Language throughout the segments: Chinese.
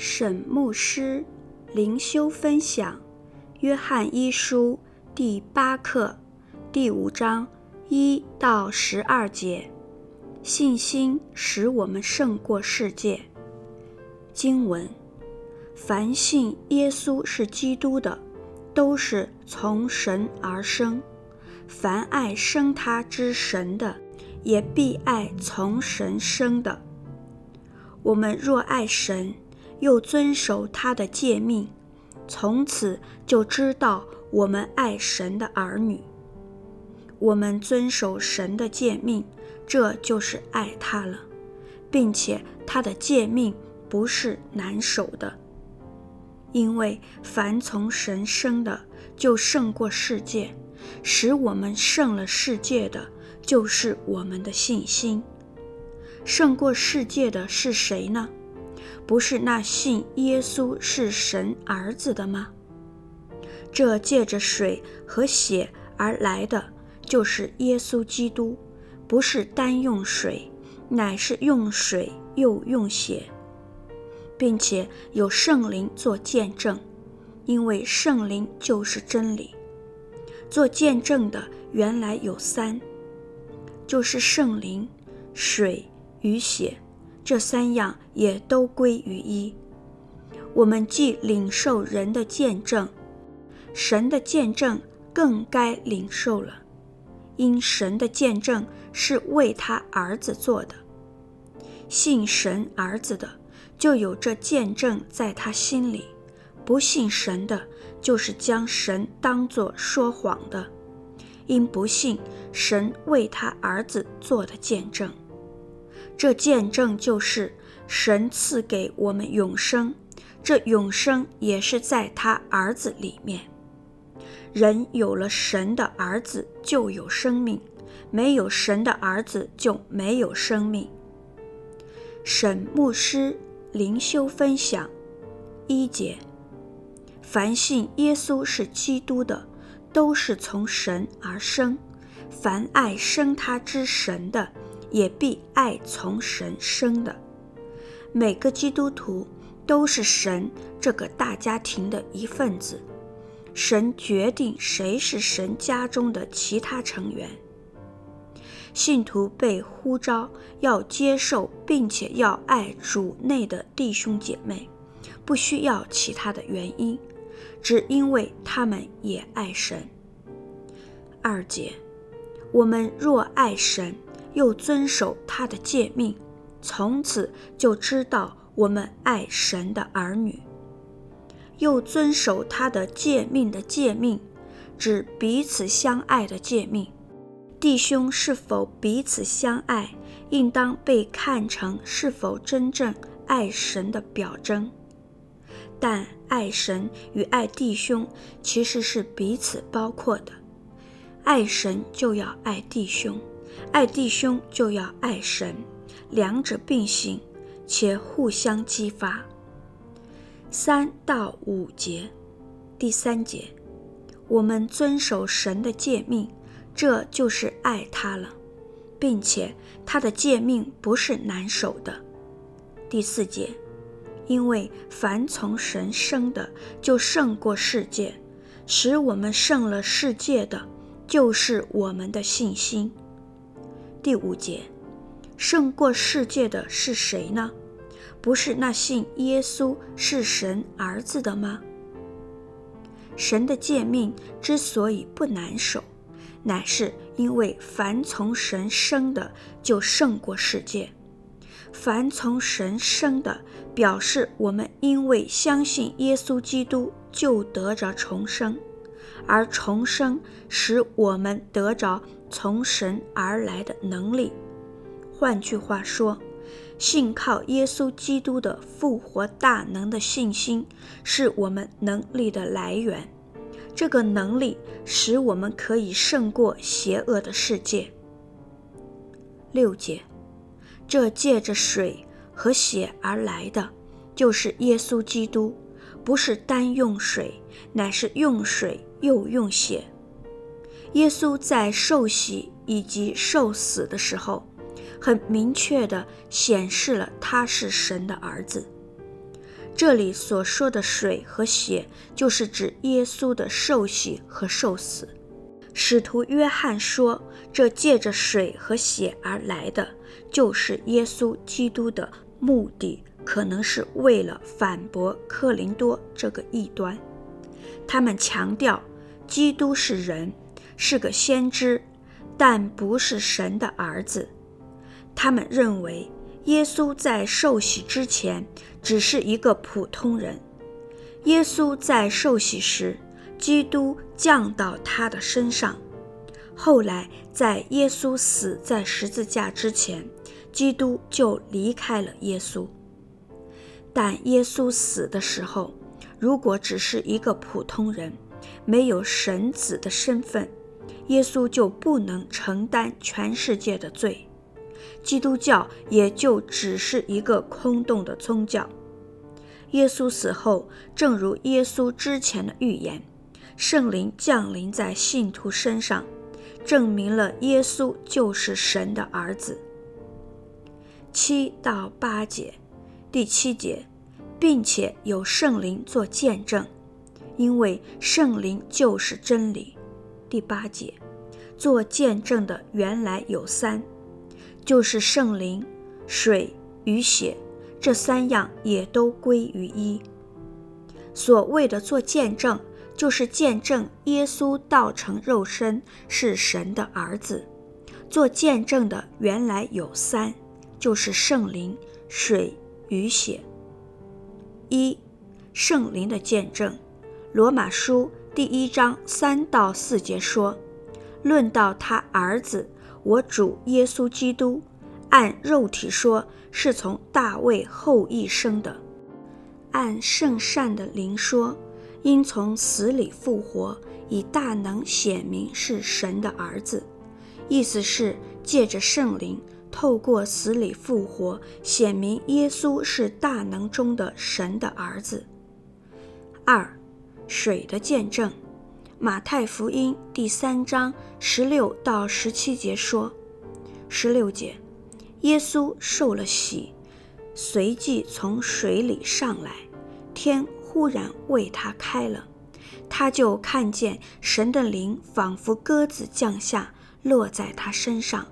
沈牧师灵修分享《约翰一书》第八课第五章一到十二节。信心使我们胜过世界。经文：凡信耶稣是基督的，都是从神而生；凡爱生他之神的，也必爱从神生的。我们若爱神，又遵守他的诫命，从此就知道我们爱神的儿女。我们遵守神的诫命，这就是爱他了，并且他的诫命不是难守的，因为凡从神生的，就胜过世界。使我们胜了世界的，就是我们的信心。胜过世界的是谁呢？不是那信耶稣是神儿子的吗？这借着水和血而来的，就是耶稣基督，不是单用水，乃是用水又用血，并且有圣灵做见证，因为圣灵就是真理。做见证的原来有三，就是圣灵、水与血。这三样也都归于一。我们既领受人的见证，神的见证更该领受了，因神的见证是为他儿子做的。信神儿子的，就有这见证在他心里；不信神的，就是将神当作说谎的，因不信神为他儿子做的见证。这见证就是神赐给我们永生，这永生也是在他儿子里面。人有了神的儿子就有生命，没有神的儿子就没有生命。沈牧师灵修分享一节：凡信耶稣是基督的，都是从神而生；凡爱生他之神的，也必爱从神生的。每个基督徒都是神这个大家庭的一份子。神决定谁是神家中的其他成员。信徒被呼召要接受并且要爱主内的弟兄姐妹，不需要其他的原因，只因为他们也爱神。二节，我们若爱神。又遵守他的诫命，从此就知道我们爱神的儿女。又遵守他的诫命的诫命，指彼此相爱的诫命。弟兄是否彼此相爱，应当被看成是否真正爱神的表征。但爱神与爱弟兄其实是彼此包括的，爱神就要爱弟兄。爱弟兄就要爱神，两者并行，且互相激发。三到五节，第三节，我们遵守神的诫命，这就是爱他了，并且他的诫命不是难守的。第四节，因为凡从神生的，就胜过世界，使我们胜了世界的，就是我们的信心。第五节，胜过世界的是谁呢？不是那信耶稣是神儿子的吗？神的诫命之所以不难守，乃是因为凡从神生的就胜过世界。凡从神生的，表示我们因为相信耶稣基督，就得着重生。而重生使我们得着从神而来的能力。换句话说，信靠耶稣基督的复活大能的信心，是我们能力的来源。这个能力使我们可以胜过邪恶的世界。六节，这借着水和血而来的，就是耶稣基督。不是单用水，乃是用水又用血。耶稣在受洗以及受死的时候，很明确地显示了他是神的儿子。这里所说的水和血，就是指耶稣的受洗和受死。使徒约翰说，这借着水和血而来的，就是耶稣基督的目的，可能是为了反驳克林多这个异端。他们强调，基督是人，是个先知，但不是神的儿子。他们认为，耶稣在受洗之前只是一个普通人。耶稣在受洗时，基督降到他的身上。后来，在耶稣死在十字架之前，基督就离开了耶稣。但耶稣死的时候，如果只是一个普通人，没有神子的身份，耶稣就不能承担全世界的罪。基督教也就只是一个空洞的宗教。耶稣死后，正如耶稣之前的预言，圣灵降临在信徒身上，证明了耶稣就是神的儿子。七到八节，第七节，并且有圣灵做见证，因为圣灵就是真理。第八节，做见证的原来有三。就是圣灵、水与血，这三样也都归于一。所谓的做见证，就是见证耶稣道成肉身是神的儿子。做见证的原来有三，就是圣灵、水与血。一、圣灵的见证，罗马书第一章三到四节说，论到他儿子。我主耶稣基督，按肉体说是从大卫后裔生的；按圣善的灵说，因从死里复活，以大能显明是神的儿子。意思是借着圣灵，透过死里复活，显明耶稣是大能中的神的儿子。二、水的见证。马太福音第三章十六到十七节说：十六节，耶稣受了洗，随即从水里上来，天忽然为他开了，他就看见神的灵仿佛鸽子降下，落在他身上。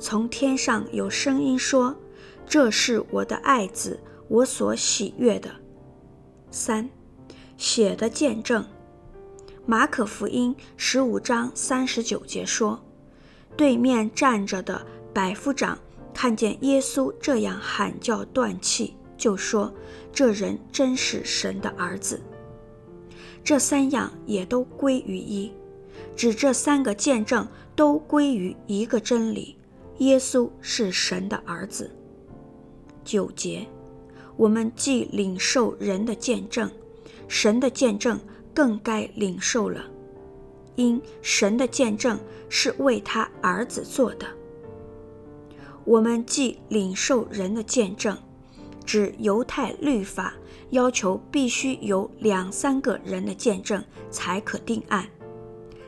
从天上有声音说：“这是我的爱子，我所喜悦的。”三，血的见证。马可福音十五章三十九节说：“对面站着的百夫长看见耶稣这样喊叫断气，就说：‘这人真是神的儿子。’这三样也都归于一，指这三个见证都归于一个真理：耶稣是神的儿子。九节，我们既领受人的见证，神的见证。”更该领受了，因神的见证是为他儿子做的。我们既领受人的见证，指犹太律法要求必须有两三个人的见证才可定案。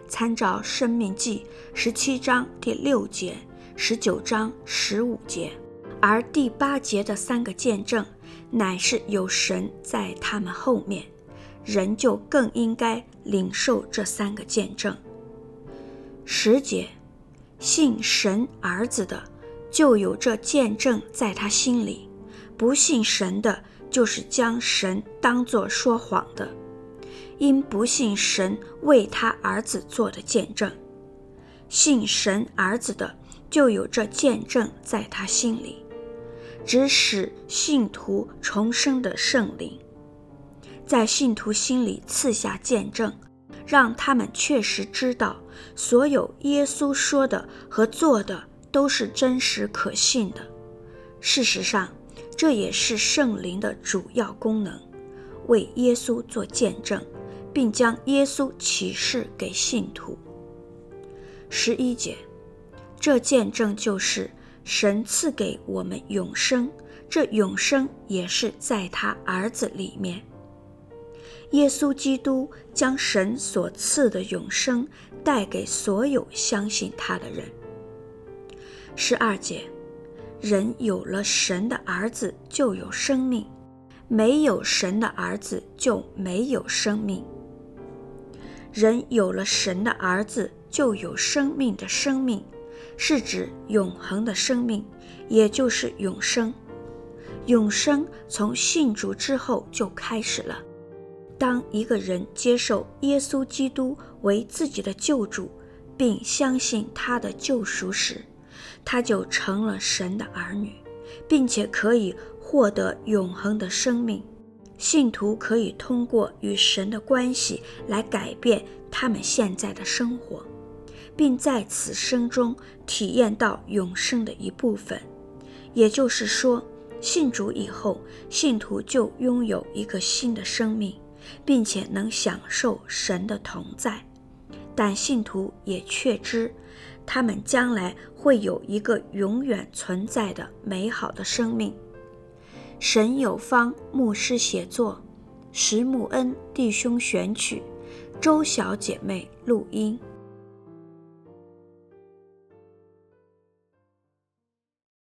参照《生命记》十七章第六节、十九章十五节，而第八节的三个见证，乃是有神在他们后面。人就更应该领受这三个见证。十节，信神儿子的，就有这见证在他心里；不信神的，就是将神当作说谎的，因不信神为他儿子做的见证。信神儿子的，就有这见证在他心里，指使信徒重生的圣灵。在信徒心里赐下见证，让他们确实知道所有耶稣说的和做的都是真实可信的。事实上，这也是圣灵的主要功能，为耶稣做见证，并将耶稣启示给信徒。十一节，这见证就是神赐给我们永生，这永生也是在他儿子里面。耶稣基督将神所赐的永生带给所有相信他的人。十二节，人有了神的儿子就有生命，没有神的儿子就没有生命。人有了神的儿子，就有生命的生命，是指永恒的生命，也就是永生。永生从信主之后就开始了。当一个人接受耶稣基督为自己的救主，并相信他的救赎时，他就成了神的儿女，并且可以获得永恒的生命。信徒可以通过与神的关系来改变他们现在的生活，并在此生中体验到永生的一部分。也就是说，信主以后，信徒就拥有一个新的生命，并且能享受神的同在。但信徒也确知，他们将来会有一个永远存在的美好的生命。神有方牧师写作，石木恩弟兄选曲，周小姐妹录音。